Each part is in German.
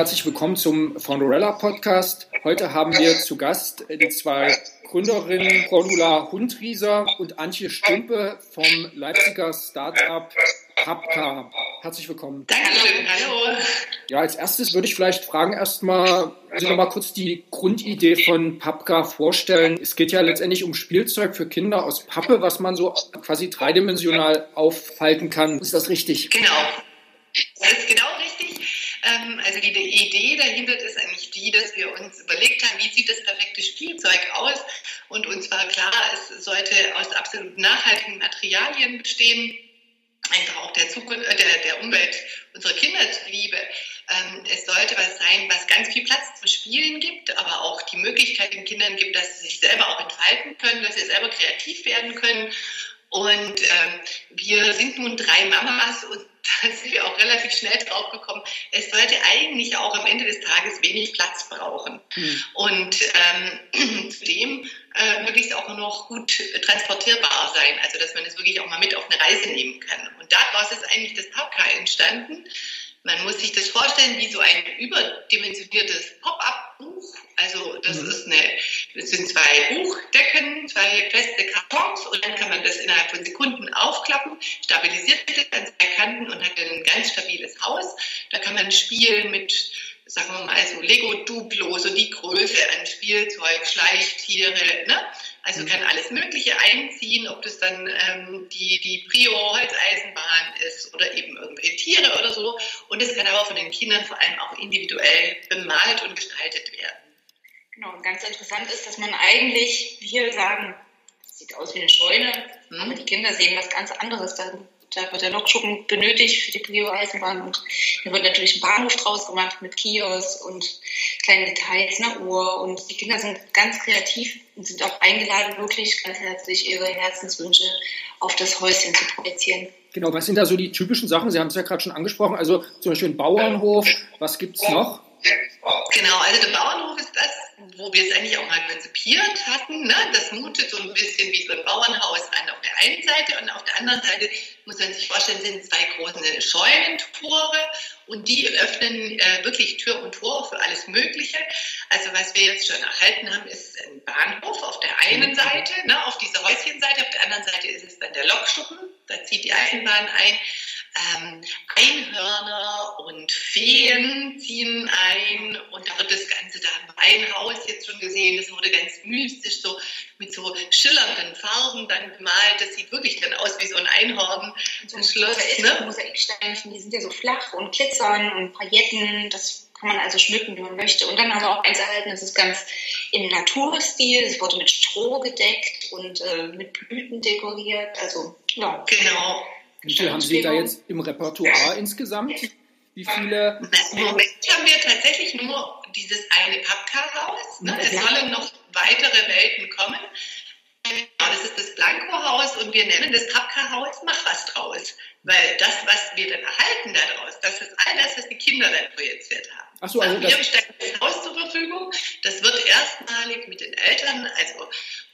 Herzlich willkommen zum Foundorella Podcast. Heute haben wir zu Gast die zwei Gründerinnen Cordula Hundrieser und Antje Stumpe vom Leipziger Startup Papka. Herzlich willkommen. Dankeschön, hallo. Ja, als erstes würde ich vielleicht fragen, erstmal, also nochmal kurz die Grundidee von Papka vorstellen. Es geht ja letztendlich um Spielzeug für Kinder aus Pappe, was man so quasi dreidimensional auffalten kann. Ist das richtig? Genau. Das ist genau richtig. Ähm, also die Idee dahinter ist eigentlich die, dass wir uns überlegt haben, wie sieht das perfekte Spielzeug aus? Und uns war klar, es sollte aus absolut nachhaltigen Materialien bestehen einfach auch der, Zukunft, äh, der, der Umwelt unserer Kinder zuliebe. Ähm, es sollte was sein, was ganz viel Platz zum Spielen gibt, aber auch die Möglichkeit den Kindern gibt, dass sie sich selber auch entfalten können, dass sie selber kreativ werden können. Und ähm, wir sind nun drei Mamas und da sind wir auch relativ schnell drauf gekommen, es sollte eigentlich auch am Ende des Tages wenig Platz brauchen. Mhm. Und ähm, zudem äh, möglichst auch noch gut transportierbar sein, also dass man es wirklich auch mal mit auf eine Reise nehmen kann. Und daraus ist eigentlich das Pappka entstanden. Man muss sich das vorstellen wie so ein überdimensioniertes Pop-up-Buch. Also das mhm. ist eine, das sind zwei Buchdecken, zwei feste Kartons und dann kann man das innerhalb von Sekunden aufklappen, stabilisiert es an zwei Kanten und hat ein ganz stabiles Haus. Da kann man spielen mit sagen wir mal so Lego Duplo, so die Größe an Spielzeug, Schleichtiere, ne? Also kann alles Mögliche einziehen, ob das dann ähm, die, die Prio Holzeisenbahn ist oder eben irgendwelche Tiere oder so. Und es kann aber von den Kindern vor allem auch individuell bemalt und gestaltet werden. Genau, und ganz interessant ist, dass man eigentlich, wir sagen, das sieht aus wie eine Scheune, hm. aber die Kinder sehen was ganz anderes. Da, da wird der Lokschuppen benötigt für die Prio-Eisenbahn und da wird natürlich ein Bahnhof draus gemacht mit Kiosk und kleinen Details, eine Uhr und die Kinder sind ganz kreativ und sind auch eingeladen, wirklich ganz herzlich ihre Herzenswünsche auf das Häuschen zu projizieren. Genau, was sind da so die typischen Sachen? Sie haben es ja gerade schon angesprochen, also zum Beispiel ein Bauernhof, was gibt es noch? Genau, also der Bauernhof wo wir es eigentlich auch mal konzipiert hatten. Ne? Das mutet so ein bisschen wie so ein Bauernhaus an auf der einen Seite und auf der anderen Seite muss man sich vorstellen, sind zwei große Scheunentore und die öffnen äh, wirklich Tür und Tor für alles Mögliche. Also was wir jetzt schon erhalten haben, ist ein Bahnhof auf der einen Seite, ne, auf dieser Häuschenseite, auf der anderen Seite ist es dann der Lokschuppen, da zieht die Eisenbahn ein ähm, Einhörner und Feen ziehen ein und da wird das Ganze, da haben wir ein Haus jetzt schon gesehen, das wurde ganz mystisch, so mit so schillernden Farben dann gemalt. Das sieht wirklich dann aus wie so ein Einhorn. So ein Schloss, ne? Mosaiksteinchen, die sind ja so flach und glitzern und Pailletten, das kann man also schmücken, wie man möchte. Und dann haben wir auch eins erhalten, das ist ganz im Naturstil, es wurde mit Stroh gedeckt und äh, mit Blüten dekoriert, also ja. Genau. Wie viele haben Sie da jetzt im Repertoire insgesamt? Wie viele? Im Moment haben wir tatsächlich nur dieses eine Pappkarhaus. Ne? Es sollen noch weitere Welten kommen. Das ist das Blanco-Haus und wir nennen das Pappkarhaus Mach was draus. Weil das, was wir dann erhalten daraus, das ist all das, was die Kinder dann projiziert haben. Ach so, also wir stellen das Haus zur Verfügung. Das wird erstmalig mit den Eltern, also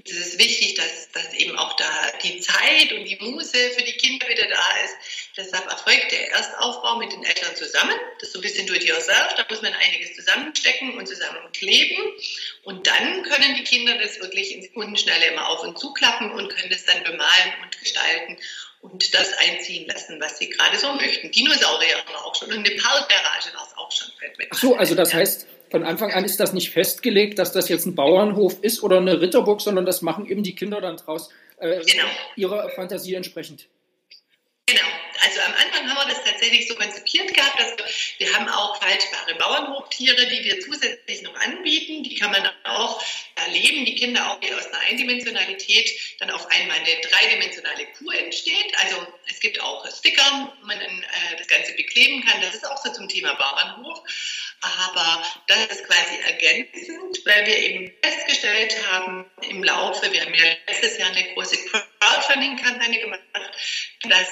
es ist wichtig, dass, dass eben auch da die Zeit und die Muße für die Kinder wieder da ist. Deshalb erfolgt der Erstaufbau mit den Eltern zusammen. Das ist so ein bisschen it yourself. Da muss man einiges zusammenstecken und zusammenkleben. Und dann können die Kinder das wirklich in Sekundenschnelle immer auf und zuklappen und können das dann bemalen und gestalten und das einziehen lassen, was sie gerade so möchten. Dinosaurier haben wir auch schon und eine Parkgarage war es auch schon. Ach so, also das heißt, von Anfang an ist das nicht festgelegt, dass das jetzt ein Bauernhof ist oder eine Ritterburg, sondern das machen eben die Kinder dann draus äh, genau. ihrer Fantasie entsprechend. Genau. Also am Anfang haben wir das tatsächlich so konzipiert gehabt, dass wir, wir haben auch faltbare Bauernhoftiere, die wir zusätzlich noch anbieten. Die kann man auch erleben, die Kinder auch aus einer Eindimensionalität dann auf einmal eine dreidimensionale Kuh entsteht. Also es gibt auch Sticker, wo man dann äh, das Ganze bekleben kann. Das ist auch so zum Thema Bauernhof. Aber das ist quasi ergänzend, weil wir eben festgestellt haben im Laufe, wir haben ja letztes Jahr eine große Crowdfunding-Kampagne gemacht, dass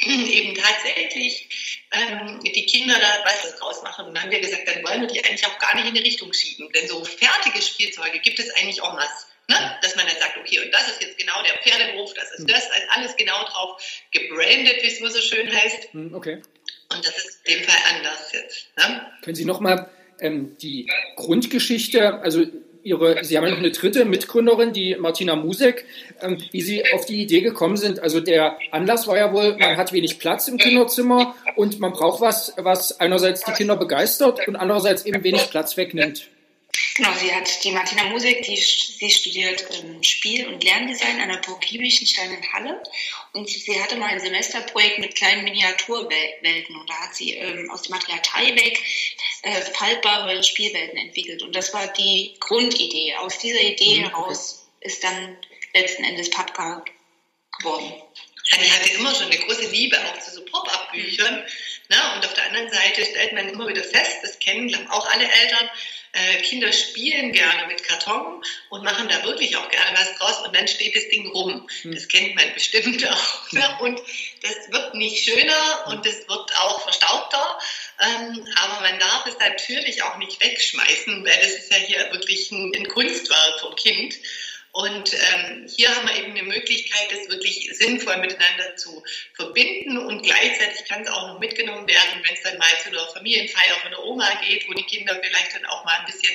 eben tatsächlich ähm, die Kinder da was draus machen. Und dann haben wir gesagt, dann wollen wir die eigentlich auch gar nicht in die Richtung schieben. Denn so fertige Spielzeuge gibt es eigentlich auch masse. Ne? Dass man dann sagt, okay, und das ist jetzt genau der Pferdeberuf, das ist hm. das, alles genau drauf gebrandet, wie es nur so schön heißt. Hm, okay. Und Und das ist in dem Fall anders jetzt. Ne? Können Sie nochmal ähm, die Grundgeschichte, also Ihre, Sie haben noch eine dritte Mitgründerin, die Martina Musek, ähm, wie Sie auf die Idee gekommen sind. Also der Anlass war ja wohl, man hat wenig Platz im Kinderzimmer und man braucht was, was einerseits die Kinder begeistert und andererseits eben wenig Platz wegnimmt. Genau, sie hat die Martina Musik, die, sie studiert ähm, Spiel- und Lerndesign an der Burg Liebichenstein in Halle und sie hatte mal ein Semesterprojekt mit kleinen Miniaturwelten und da hat sie ähm, aus dem Material Tyvek äh, faltbare Spielwelten entwickelt und das war die Grundidee. Aus dieser Idee mhm, heraus ist dann letzten Endes Papka geworden. Ja, die hatte immer schon eine große Liebe auch zu so Pop-Up-Büchern. Mhm. Ne? Und auf der anderen Seite stellt man immer wieder fest, das kennen auch alle Eltern, äh, Kinder spielen gerne mit Karton und machen da wirklich auch gerne was draus und dann steht das Ding rum. Hm. Das kennt man bestimmt auch. Ne? Und das wird nicht schöner und es wird auch verstaubter, ähm, aber man darf es natürlich auch nicht wegschmeißen, weil das ist ja hier wirklich ein, ein Kunstwerk vom Kind. Und ähm, hier haben wir eben eine Möglichkeit, das wirklich sinnvoll miteinander zu verbinden und gleichzeitig kann es auch noch mitgenommen werden, wenn es dann mal zu einer Familienfeier von der Oma geht, wo die Kinder vielleicht dann auch mal ein bisschen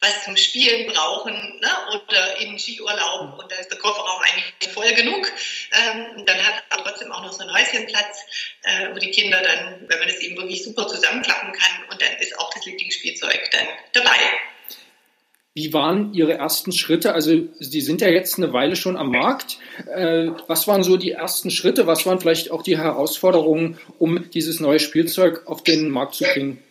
was zum Spielen brauchen ne? oder in Skiurlaub und da ist der Kofferraum eigentlich voll genug. Ähm, dann hat aber trotzdem auch noch so ein Häuschenplatz, äh, wo die Kinder dann, wenn man das eben wirklich super zusammenklappen kann und dann ist auch das Lieblingsspielzeug dann dabei. Wie waren Ihre ersten Schritte? Also Sie sind ja jetzt eine Weile schon am Markt. Äh, was waren so die ersten Schritte? Was waren vielleicht auch die Herausforderungen, um dieses neue Spielzeug auf den Markt zu bringen?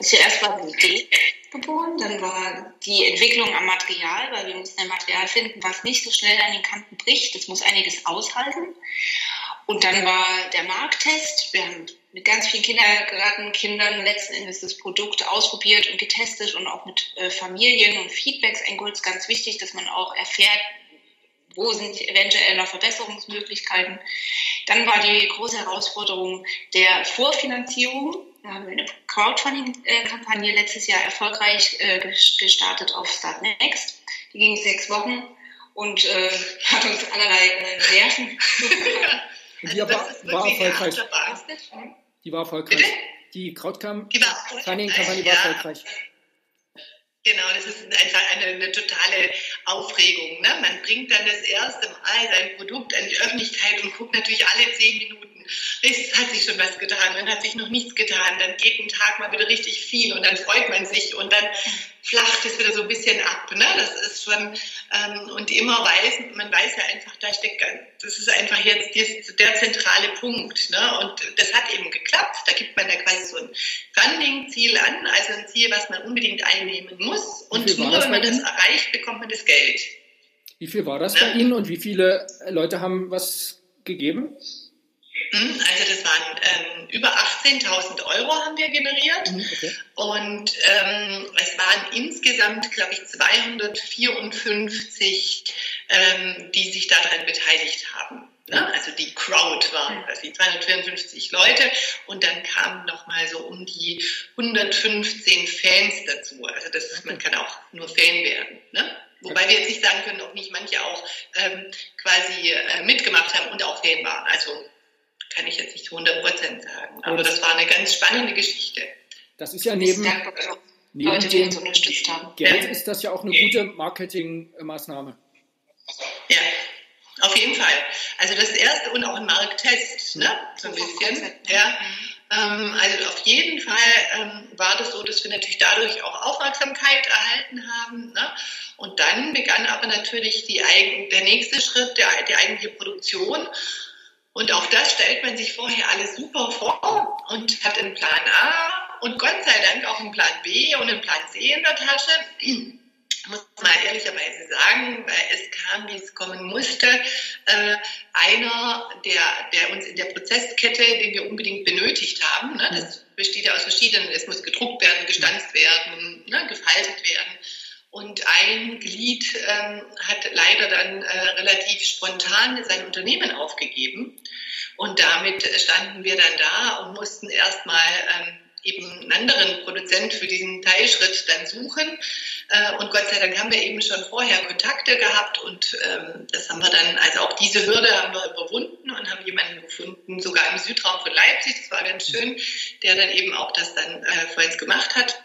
Zuerst war die Idee geboren, dann war die Entwicklung am Material, weil wir mussten ein Material finden, was nicht so schnell an den Kanten bricht. Das muss einiges aushalten. Und dann war der Markttest. Wir haben mit ganz vielen Kindergartenkindern letzten Endes das Produkt ausprobiert und getestet und auch mit äh, Familien und Feedbacks eingeholt. Es ist ganz wichtig, dass man auch erfährt, wo sind eventuell noch Verbesserungsmöglichkeiten. Dann war die große Herausforderung der Vorfinanzierung. Da haben wir eine Crowdfunding-Kampagne letztes Jahr erfolgreich äh, gestartet auf Start Next. Die ging sechs Wochen und äh, hat uns allerlei äh, Nerven Und die also war, war erfolgreich. Die war erfolgreich. Bitte? Die Crowdfunding-Kampagne war erfolgreich. Genau, das ist einfach eine, eine totale Aufregung. Ne? Man bringt dann das erste Mal sein Produkt an die Öffentlichkeit und guckt natürlich alle zehn Minuten, es hat sich schon was getan, dann hat sich noch nichts getan, dann geht ein Tag mal wieder richtig viel und dann freut man sich und dann flacht es wieder so ein bisschen ab. Ne? Das ist schon, ähm, und immer weiß, man weiß ja einfach, da steckt, das ist einfach jetzt der zentrale Punkt. Ne? Und das hat eben geklappt. Da gibt man ja quasi so ein Funding-Ziel an, also ein Ziel, was man unbedingt einnehmen muss. Und nur wenn man das erreicht, bekommt man das Geld. Wie viel war das ne? bei Ihnen und wie viele Leute haben was gegeben? Also das waren ähm, über 18.000 Euro haben wir generiert mhm, okay. und ähm, es waren insgesamt, glaube ich, 254, ähm, die sich daran beteiligt haben. Ne? Also die Crowd waren quasi 254 Leute und dann kamen nochmal so um die 115 Fans dazu. Also das ist, man kann auch nur Fan werden. Ne? Wobei wir jetzt nicht sagen können, ob nicht manche auch ähm, quasi äh, mitgemacht haben und auch Fan waren. Also kann ich jetzt nicht zu 100 Prozent sagen. Aber das, das, war eine ganz spannende Geschichte. Das ist ja neben, neben Leute, die uns unterstützt haben. Geld ja. ist das ja auch eine gute Marketingmaßnahme. Ja, auf jeden Fall. Also das erste und auch ein Markttest, ne? so ein bisschen. Ja. Ähm, also auf jeden Fall ähm, war das so, dass wir natürlich dadurch auch Aufmerksamkeit erhalten haben. Ne? Und dann begann aber natürlich die, der nächste Schritt, der, die eigentliche Produktion. Und auch das stellt man sich vorher alles super vor und hat einen Plan A und Gott sei Dank auch einen Plan B und einen Plan C in der Tasche. muss mal ehrlicherweise sagen, weil es kam, wie es kommen musste, äh, einer, der, der uns in der Prozesskette, den wir unbedingt benötigt haben, ne, das besteht ja aus verschiedenen, es muss gedruckt werden, gestanzt werden, ne, gefaltet werden. Und ein Glied ähm, hat leider dann äh, relativ spontan sein Unternehmen aufgegeben. Und damit standen wir dann da und mussten erstmal ähm, eben einen anderen Produzent für diesen Teilschritt dann suchen. Äh, und Gott sei Dank haben wir eben schon vorher Kontakte gehabt und ähm, das haben wir dann, also auch diese Hürde haben wir überwunden und haben jemanden gefunden, sogar im Südraum von Leipzig, das war ganz schön, der dann eben auch das dann äh, für uns gemacht hat,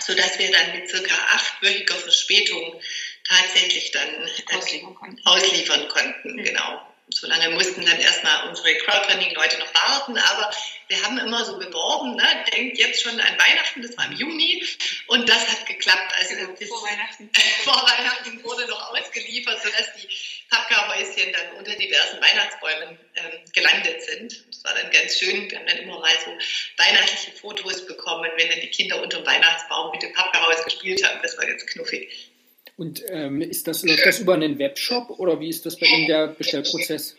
sodass wir dann mit circa achtwöchiger Verspätung tatsächlich dann äh, ausliefern konnten. Ausliefern konnten mhm. Genau so lange mussten dann erstmal unsere Crowdfunding-Leute noch warten, aber wir haben immer so beworben, ne? denkt jetzt schon an Weihnachten, das war im Juni und das hat geklappt. Also genau, vor Weihnachten. vor Weihnachten wurde noch ausgeliefert, sodass die Pappkarhäuschen dann unter diversen Weihnachtsbäumen ähm, gelandet sind. Das war dann ganz schön. Wir haben dann immer mal so weihnachtliche Fotos bekommen, wenn dann die Kinder unter dem Weihnachtsbaum mit dem Pappkarhaus gespielt haben. Das war ganz knuffig. Und ähm, ist das, läuft das über einen Webshop oder wie ist das bei Ihnen der Bestellprozess?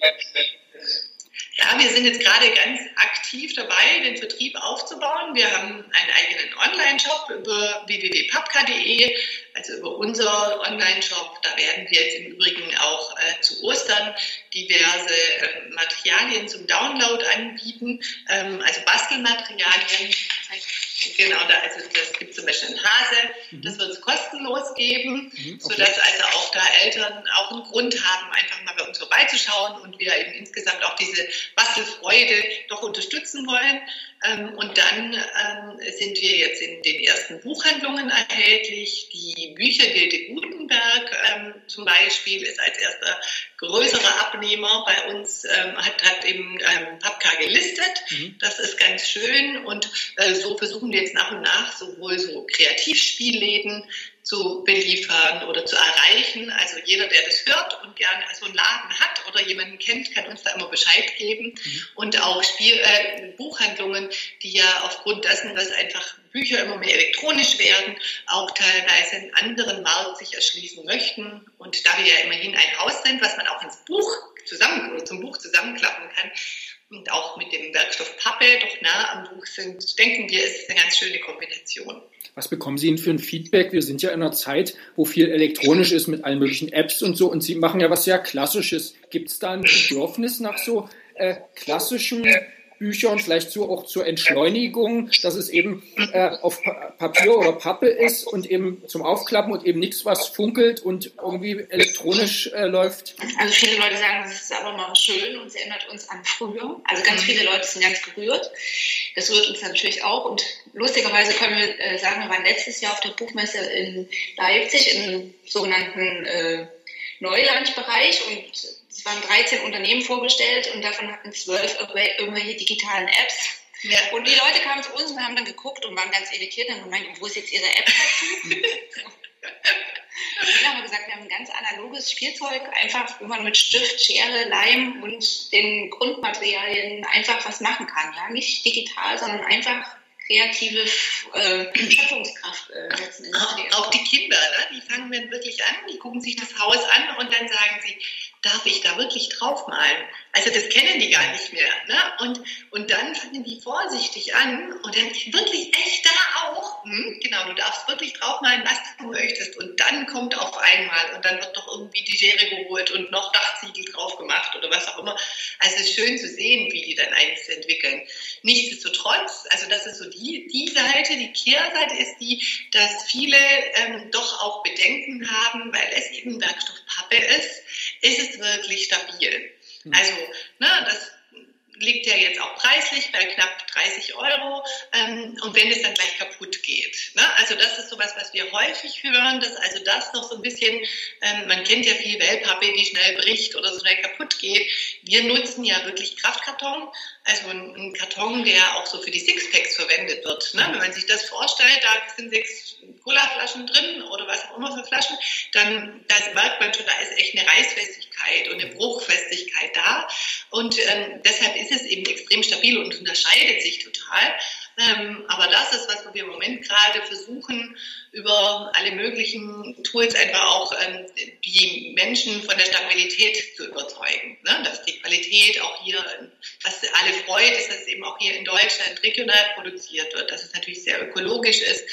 Ja, wir sind jetzt gerade ganz aktiv dabei, den Vertrieb aufzubauen. Wir haben einen eigenen Online-Shop über www.papka.de, also über unser Online-Shop. Da werden wir jetzt im Übrigen auch äh, zu Ostern diverse äh, Materialien zum Download anbieten, ähm, also Bastelmaterialien. Genau, da, also das gibt zum Beispiel ein Hase, mhm. das wird es kostenlos geben, mhm, okay. sodass also auch da Eltern auch einen Grund haben, einfach mal bei uns vorbeizuschauen und wir eben insgesamt auch diese Bastelfreude doch unterstützen wollen. Ähm, und dann ähm, sind wir jetzt in den ersten Buchhandlungen erhältlich. Die Büchergilde Gutenberg ähm, zum Beispiel ist als erster größerer Abnehmer bei uns, hat, hat eben Papka gelistet. Mhm. Das ist ganz schön. Und äh, so versuchen wir jetzt nach und nach sowohl so Kreativspielläden zu beliefern oder zu erreichen. Also jeder, der das hört und gerne so einen Laden hat oder jemanden kennt, kann uns da immer Bescheid geben. Mhm. Und auch Spiel, äh, Buchhandlungen, die ja aufgrund dessen, dass einfach Bücher immer mehr elektronisch werden, auch teilweise einen anderen Markt sich erschließen möchten. Und da wir ja immerhin ein Haus sind, was man auch ins Buch zusammen zum Buch zusammenklappen kann, und auch mit dem Werkstoff Pappe doch nah am Buch sind, denken wir, ist eine ganz schöne Kombination. Was bekommen Sie denn für ein Feedback? Wir sind ja in einer Zeit, wo viel elektronisch ist mit allen möglichen Apps und so. Und Sie machen ja was sehr Klassisches. Gibt es da ein Bedürfnis nach so äh, klassischen Büchern, vielleicht so auch zur Entschleunigung, dass es eben äh, auf pa Papier oder Pappe ist und eben zum Aufklappen und eben nichts, was funkelt und irgendwie elektronisch äh, läuft? Also viele Leute sagen, das ist aber mal schön und es erinnert uns an früher. Also ganz viele Leute sind ganz gerührt. Das rührt uns natürlich auch und lustigerweise können wir äh, sagen, wir waren letztes Jahr auf der Buchmesse in Leipzig im sogenannten äh, Neulandbereich und es waren 13 Unternehmen vorgestellt und davon hatten zwölf irgendwelche digitalen Apps. Ja. Und die Leute kamen zu uns und haben dann geguckt und waren ganz irritiert und meinten, wo ist jetzt ihre App dazu? Dann haben wir gesagt, wir haben ein ganz analoges Spielzeug, einfach, wo man mit Stift, Schere, Leim und den Grundmaterialien einfach was machen kann. Ja, nicht digital, sondern einfach kreative äh, Schöpfungskraft äh, Endes. Auch, auch die Kinder, ne? die fangen dann wirklich an, die gucken sich das Haus an und dann sagen sie, darf ich da wirklich draufmalen? Also das kennen die gar nicht mehr. Ne? Und, und dann fangen die vorsichtig an und dann wirklich echt da hm, genau, du darfst wirklich draufmalen, was du möchtest. Und dann kommt auf einmal und dann wird doch irgendwie die Schere geholt und noch Dachziegel drauf gemacht oder was auch immer. Also es ist schön zu sehen, wie die dann eins entwickeln. Nichtsdestotrotz, also das ist so die, die Seite, die Kehrseite ist die, dass viele ähm, doch auch Bedenken haben, weil es eben Werkstoffpappe ist, ist es wirklich stabil. Hm. Also, ne, das liegt ja jetzt auch preislich bei knapp 30 Euro ähm, und wenn es dann gleich kaputt geht. Ne? Also das ist sowas, was wir häufig hören, dass also das noch so ein bisschen, ähm, man kennt ja viel Wellpappe, die schnell bricht oder so schnell kaputt geht. Wir nutzen ja wirklich Kraftkarton, also ein, Karton, der auch so für die Sixpacks verwendet wird. Ne? Wenn man sich das vorstellt, da sind sechs Colaflaschen drin oder was auch immer für Flaschen, dann da merkt man schon, da ist echt eine Reißfestigkeit und eine Bruchfestigkeit da. Und ähm, deshalb ist es eben extrem stabil und unterscheidet sich total. Ähm, aber das ist, was wir im Moment gerade versuchen, über alle möglichen Tools einfach auch ähm, die Menschen von der Stabilität zu überzeugen. Ne? Dass die Qualität auch hier, was alle freut, ist, dass es eben auch hier in Deutschland regional produziert wird, dass es natürlich sehr ökologisch ist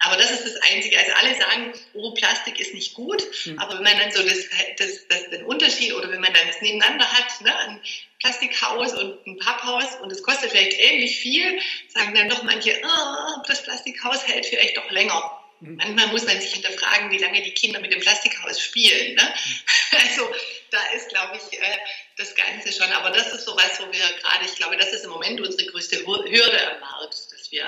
aber das ist das Einzige. Also alle sagen, oh, Plastik ist nicht gut. Mhm. Aber wenn man dann so das, das, das, den Unterschied oder wenn man dann das nebeneinander hat, ne, Plastikhaus und ein Papphaus und es kostet vielleicht ähnlich viel, sagen dann doch manche, oh, das Plastikhaus hält vielleicht doch länger. Manchmal muss man sich hinterfragen, wie lange die Kinder mit dem Plastikhaus spielen. Ne? Mhm. Also da ist, glaube ich, äh, das Ganze schon. Aber das ist sowas, wo wir gerade, ich glaube, das ist im Moment unsere größte Hürde am Markt, dass wir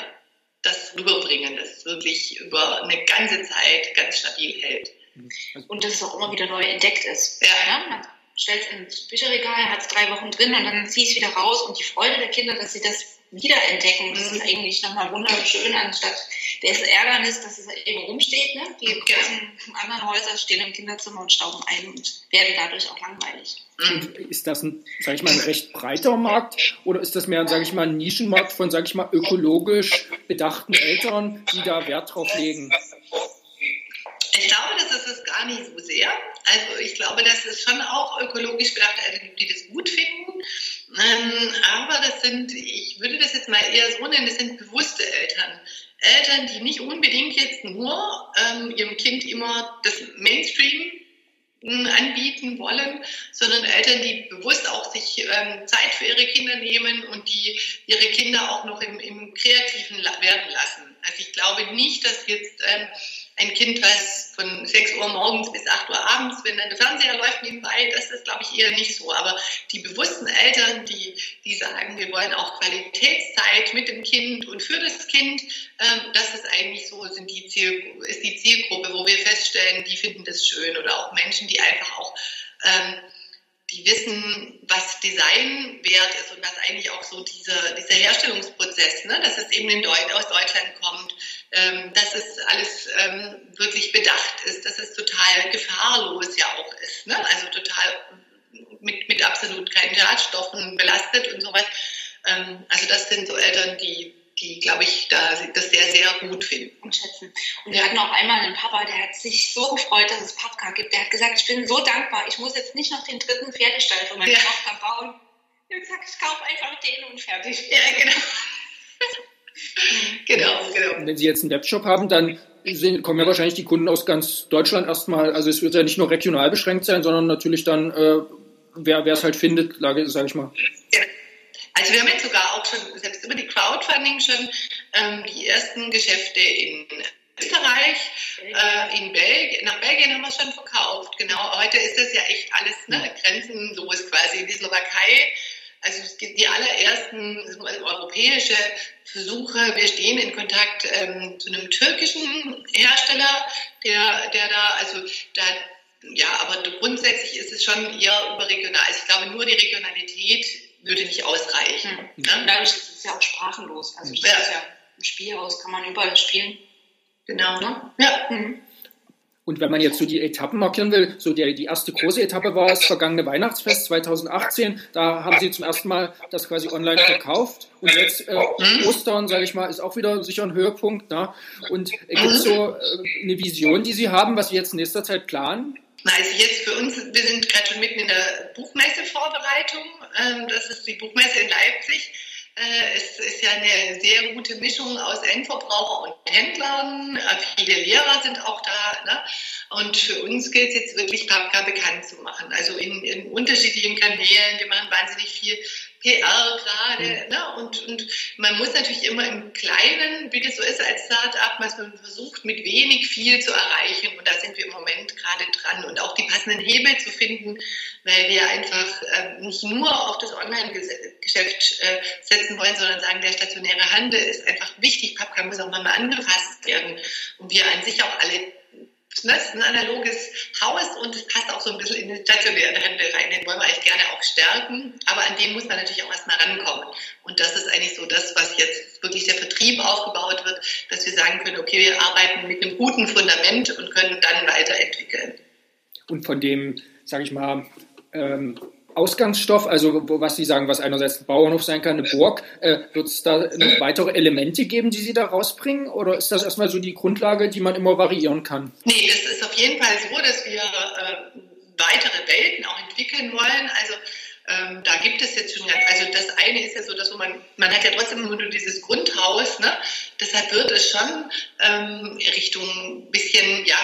das rüberbringen, dass es wirklich über eine ganze Zeit ganz stabil hält. Mhm. Und dass es auch immer wieder neu entdeckt ist. Ja. ja? Man stellt es ins Bücherregal, hat es drei Wochen drin und dann zieht es wieder raus und die Freude der Kinder, dass sie das wiederentdecken, das ist eigentlich nochmal wunderschön, anstatt des Ärgernis, dass es eben rumsteht. Ne? Die ja. großen anderen Häuser stehen im Kinderzimmer und stauben ein und werden dadurch auch langweilig. Und ist das ein, sag ich mal, ein recht breiter Markt oder ist das mehr, sage ich mal, ein Nischenmarkt von, sage ich mal, ökologisch bedachten Eltern, die da Wert drauf legen? Ich glaube, das ist es gar nicht so sehr. Also ich glaube, dass es schon auch ökologisch bedachte Eltern gibt, die das gut finden. Ähm, aber das sind, ich würde das jetzt mal eher so nennen, das sind bewusste Eltern. Eltern, die nicht unbedingt jetzt nur ähm, ihrem Kind immer das Mainstream hm, anbieten wollen, sondern Eltern, die bewusst auch sich ähm, Zeit für ihre Kinder nehmen und die ihre Kinder auch noch im, im Kreativen werden lassen. Also ich glaube nicht, dass jetzt ähm, ein Kind, was von 6 Uhr morgens bis 8 Uhr abends, wenn dann der Fernseher läuft nebenbei, das ist, glaube ich, eher nicht so. Aber die bewussten Eltern, die, die sagen, wir wollen auch Qualitätszeit mit dem Kind und für das Kind, ähm, das ist eigentlich so, sind die Ziel, ist die Zielgruppe, wo wir feststellen, die finden das schön. Oder auch Menschen, die einfach auch ähm, die wissen, was Design wert ist und was eigentlich auch so dieser, dieser Herstellungsprozess, ne, dass es eben in Deut aus Deutschland kommt, ähm, dass es alles ähm, wirklich bedacht ist, dass es total gefahrlos ja auch ist, ne? also total mit, mit absolut keinen Schadstoffen belastet und sowas. Ähm, also das sind so Eltern, die die, glaube ich, da das sehr, sehr gut finden. Und schätzen. Und wir hatten auch einmal einen Papa, der hat sich so gefreut, dass es Pappka gibt. Der hat gesagt, ich bin so dankbar, ich muss jetzt nicht noch den dritten Pferdestall für meine ja. Tochter bauen. Er hat gesagt, ich kaufe einfach den und fertig. Ja, genau. genau, genau. wenn Sie jetzt einen Webshop haben, dann kommen ja wahrscheinlich die Kunden aus ganz Deutschland erstmal. Also es wird ja nicht nur regional beschränkt sein, sondern natürlich dann, äh, wer es halt findet, sage ich mal. Ja. Also wir haben jetzt sogar auch schon, selbst über die Crowdfunding schon ähm, die ersten Geschäfte in Österreich, äh, in Belgien, nach Belgien haben wir es schon verkauft. Genau, heute ist das ja echt alles ne, grenzenlos quasi. Die Slowakei, also es gibt die allerersten also europäische Versuche. Wir stehen in Kontakt ähm, zu einem türkischen Hersteller, der, der da, also da ja, aber grundsätzlich ist es schon eher überregional. Also ich glaube, nur die Regionalität würde nicht ausreichen. Mhm. Ne? Dadurch ist es ja auch sprachenlos. Also das ja. ist ja ein Spielhaus, kann man überall spielen. Genau. Ne? Ja. Mhm. Und wenn man jetzt so die Etappen markieren will, so die, die erste große Etappe war das vergangene Weihnachtsfest 2018. Da haben Sie zum ersten Mal das quasi online verkauft. Und jetzt äh, mhm. Ostern, sage ich mal, ist auch wieder sicher ein Höhepunkt. Ne? Und äh, gibt es so äh, eine Vision, die Sie haben, was Sie jetzt in nächster Zeit planen? Also jetzt für uns, wir sind gerade schon mitten in der Buchmesse-Vorbereitung. Ähm, das ist die Buchmesse in Leipzig. Äh, es ist ja eine sehr gute Mischung aus Endverbraucher und Händlern. Äh, viele Lehrer sind auch da. Ne? Und für uns gilt es jetzt wirklich, Papka bekannt zu machen. Also in, in unterschiedlichen Kanälen. Wir machen wahnsinnig viel PR gerade. Mhm. Ne? Und, und man muss natürlich immer im Kleinen, wie das so ist als Start-up, man versucht, mit wenig viel zu erreichen. Und da sind wir im Moment gerade dran. Und auch die passenden Hebel zu finden, weil wir einfach äh, nicht nur auf das Online-Geschäft äh, setzen wollen, sondern sagen, der stationäre Handel ist einfach wichtig. Papka muss auch mal angefasst werden. Und wir an sich auch alle Ne, ist ein analoges Haus und es passt auch so ein bisschen in den stationären Handel rein. Den wollen wir eigentlich gerne auch stärken, aber an dem muss man natürlich auch erstmal rankommen. Und das ist eigentlich so das, was jetzt wirklich der Vertrieb aufgebaut wird, dass wir sagen können, okay, wir arbeiten mit einem guten Fundament und können dann weiterentwickeln. Und von dem, sage ich mal, ähm, Ausgangsstoff, also was Sie sagen, was einerseits ein Bauernhof sein kann, eine Burg, äh, wird es da noch weitere Elemente geben, die Sie da rausbringen? Oder ist das erstmal so die Grundlage, die man immer variieren kann? Nee, es ist auf jeden Fall so, dass wir äh, weitere Welten auch entwickeln wollen. Also ähm, da gibt es jetzt schon, also das eine ist ja so, dass man, man hat ja trotzdem nur dieses Grundhaus, ne? deshalb wird es schon ähm, Richtung bisschen, ja,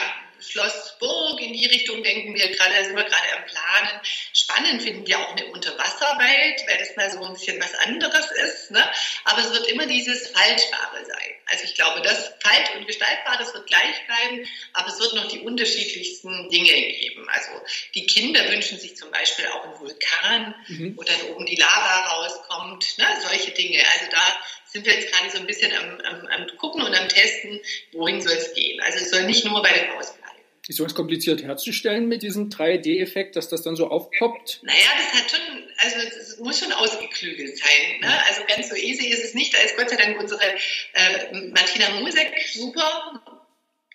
Schloss Burg in die Richtung denken wir gerade, da sind wir gerade am Planen. spannend finden die auch eine Unterwasserwelt, weil das mal so ein bisschen was anderes ist. Ne? Aber es wird immer dieses Falschbare sein. Also ich glaube, das Falsch und Gestaltbar, das wird gleich bleiben, aber es wird noch die unterschiedlichsten Dinge geben. Also die Kinder wünschen sich zum Beispiel auch einen Vulkan, mhm. wo dann oben die Lava rauskommt, ne? solche Dinge. Also da sind wir jetzt gerade so ein bisschen am, am, am Gucken und am Testen, wohin soll es gehen. Also es soll nicht nur bei dem Haus bleiben. Ist sowas kompliziert herzustellen mit diesem 3D-Effekt, dass das dann so aufpoppt? Naja, das hat schon, also es muss schon ausgeklügelt sein. Ne? Also ganz so easy ist es nicht. Da ist Gott sei Dank unsere äh, Martina Musek super,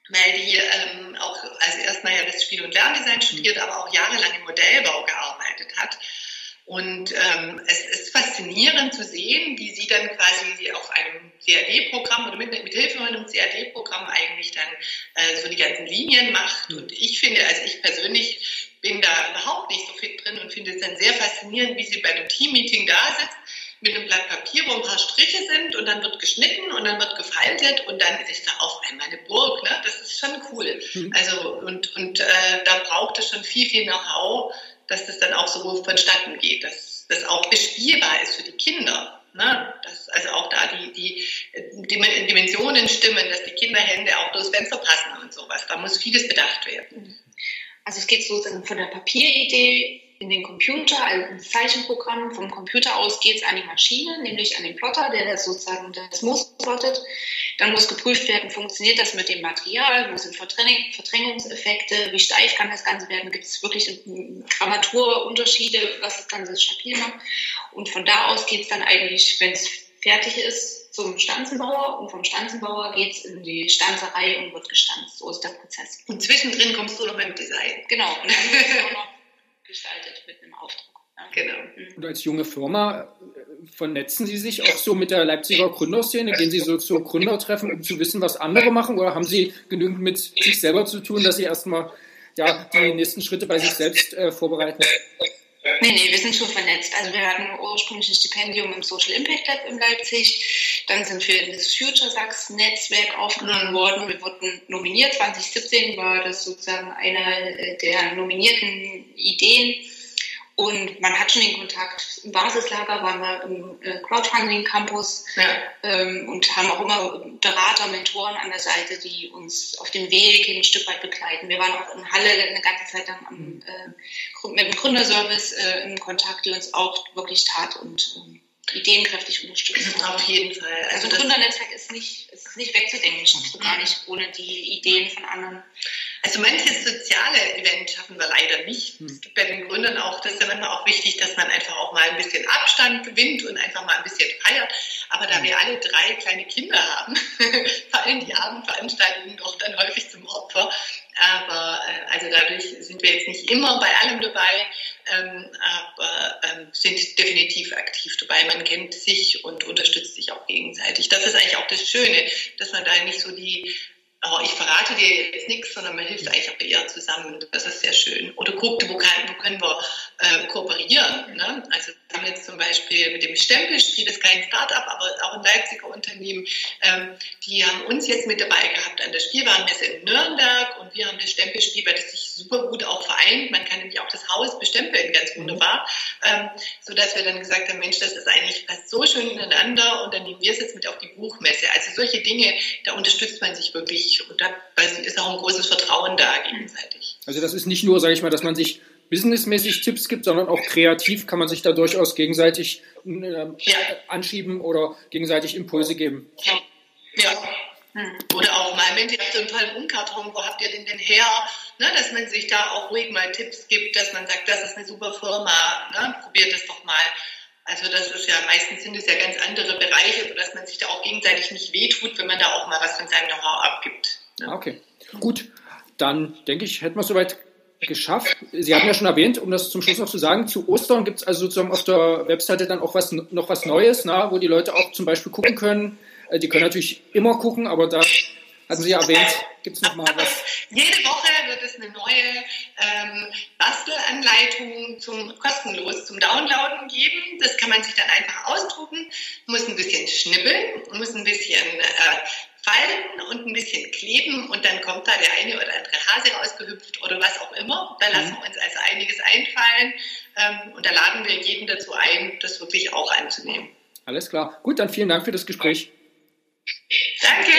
weil die ähm, auch, also erstmal ja das Spiel- und Lerndesign studiert, aber auch jahrelang im Modellbau gearbeitet hat. Und ähm, es ist faszinierend zu sehen, wie sie dann quasi auf einem CAD-Programm oder mit, mit Hilfe von einem CAD-Programm eigentlich dann äh, so die ganzen Linien macht. Mhm. Und ich finde, also ich persönlich bin da überhaupt nicht so fit drin und finde es dann sehr faszinierend, wie sie bei einem Team-Meeting da sitzt mit einem Blatt Papier, wo ein paar Striche sind und dann wird geschnitten und dann wird gefaltet und dann ist da auf einmal eine Burg. Ne? Das ist schon cool. Mhm. Also und, und äh, da braucht es schon viel, viel Know-how, dass das dann auch so vonstatten geht, dass das auch bespielbar ist für die Kinder. Ne? Dass also auch da die, die, die Dimensionen stimmen, dass die Kinderhände auch durchs Fenster passen und sowas. Da muss vieles bedacht werden. Also es geht sozusagen von der Papieridee in den Computer, also ein Zeichenprogramm. Vom Computer aus geht es an die Maschine, nämlich an den Plotter, der das sozusagen das Muster plottet. Dann muss geprüft werden, funktioniert das mit dem Material, wo sind Verdräng Verdrängungseffekte, wie steif kann das Ganze werden, gibt es wirklich Grammaturunterschiede, was das Ganze stabil macht. Und von da aus geht es dann eigentlich, wenn es fertig ist, zum Stanzenbauer und vom Stanzenbauer geht es in die Stanzerei und wird gestanzt. So ist der Prozess. Und zwischendrin kommst du noch mit dem Design. Genau. Und dann gestaltet mit einem Aufdruck. Genau. Mhm. Und als junge Firma äh, vernetzen Sie sich auch so mit der Leipziger Gründerszene? Gehen Sie so zu Gründertreffen, um zu wissen, was andere machen? Oder haben Sie genügend mit sich selber zu tun, dass Sie erstmal ja, die nächsten Schritte bei sich selbst äh, vorbereiten? Nee, nee, wir sind schon vernetzt. Also wir hatten ursprünglich ein Stipendium im Social Impact Lab in Leipzig. Dann sind wir in das Future Sachs Netzwerk aufgenommen worden. Wir wurden nominiert. 2017 war das sozusagen eine der nominierten Ideen und man hat schon den Kontakt. Im Basislager waren wir im äh, Crowdfunding-Campus ja. ähm, und haben auch immer Berater, Mentoren an der Seite, die uns auf dem Weg ein Stück weit begleiten. Wir waren auch in Halle eine ganze Zeit lang am, äh, mit dem Gründerservice äh, in Kontakt, die uns auch wirklich tat und ähm, ideenkräftig unterstützen. Auf jeden Fall. Also, also das Gründernetzwerk ist nicht, ist nicht wegzudenken, schaffst du gar nicht ohne die Ideen von anderen. Also manches soziale Event schaffen wir leider nicht. Hm. Es gibt bei den Gründern auch, das ist ja manchmal auch wichtig, dass man einfach auch mal ein bisschen Abstand gewinnt und einfach mal ein bisschen feiert. Aber da wir alle drei kleine Kinder haben, fallen die Abendveranstaltungen doch dann häufig zum Opfer. Aber äh, also dadurch sind wir jetzt nicht immer bei allem dabei, ähm, aber ähm, sind definitiv aktiv dabei. Man kennt sich und unterstützt sich auch gegenseitig. Das ist eigentlich auch das Schöne, dass man da nicht so die oh, ich verrate dir jetzt nichts, sondern man hilft eigentlich auch eher zusammen. Das ist sehr schön. Oder guckt, wo, kann, wo können wir äh, kooperieren. Ne? Also wir haben jetzt zum Beispiel mit dem Stempelspiel, das ist kein Start-up, aber auch ein Leipziger Unternehmen, ähm, die haben uns jetzt mit dabei gehabt an der Spielwarenmesse in Nürnberg und wir haben das Stempelspiel, weil das sich super gut auch vereint. Man kann nämlich auch das Haus bestempeln, ganz wunderbar, ähm, sodass wir dann gesagt haben, Mensch, das ist eigentlich fast so schön ineinander und dann nehmen wir es jetzt mit auf die Buchmesse. Also solche Dinge, da unterstützt man sich wirklich und da ist auch ein großes Vertrauen da gegenseitig. Also das ist nicht nur, sage ich mal, dass man sich businessmäßig Tipps gibt, sondern auch kreativ kann man sich da durchaus gegenseitig äh, ja. anschieben oder gegenseitig Impulse geben. Ja. ja. Hm. Oder auch mal, Mensch, ihr habt so einen tollen Umkarton, wo habt ihr den denn her? Ne, dass man sich da auch ruhig mal Tipps gibt, dass man sagt, das ist eine super Firma, ne? probiert das doch mal. Also das ist ja, meistens sind es ja ganz andere Bereiche, sodass man sich da auch gegenseitig nicht wehtut, wenn man da auch mal was von seinem Know-how abgibt. Ne? Okay, gut. Dann denke ich, hätten wir soweit geschafft. Sie haben ja schon erwähnt, um das zum Schluss noch zu sagen, zu Ostern gibt es also sozusagen auf der Webseite dann auch was, noch was Neues, na, wo die Leute auch zum Beispiel gucken können. Äh, die können natürlich immer gucken, aber da hatten Sie ja erwähnt, gibt es noch mal was? Jede Woche wird es eine neue ähm, Bastelanleitung zum kostenlos zum Downloaden geben. Das kann man sich dann einfach ausdrucken, muss ein bisschen schnibbeln, muss ein bisschen äh, falten und ein bisschen kleben und dann kommt da der eine oder andere Hase rausgehüpft oder was auch immer. Da lassen wir uns also einiges einfallen. Ähm, und da laden wir jeden dazu ein, das wirklich auch anzunehmen. Alles klar. Gut, dann vielen Dank für das Gespräch. Danke.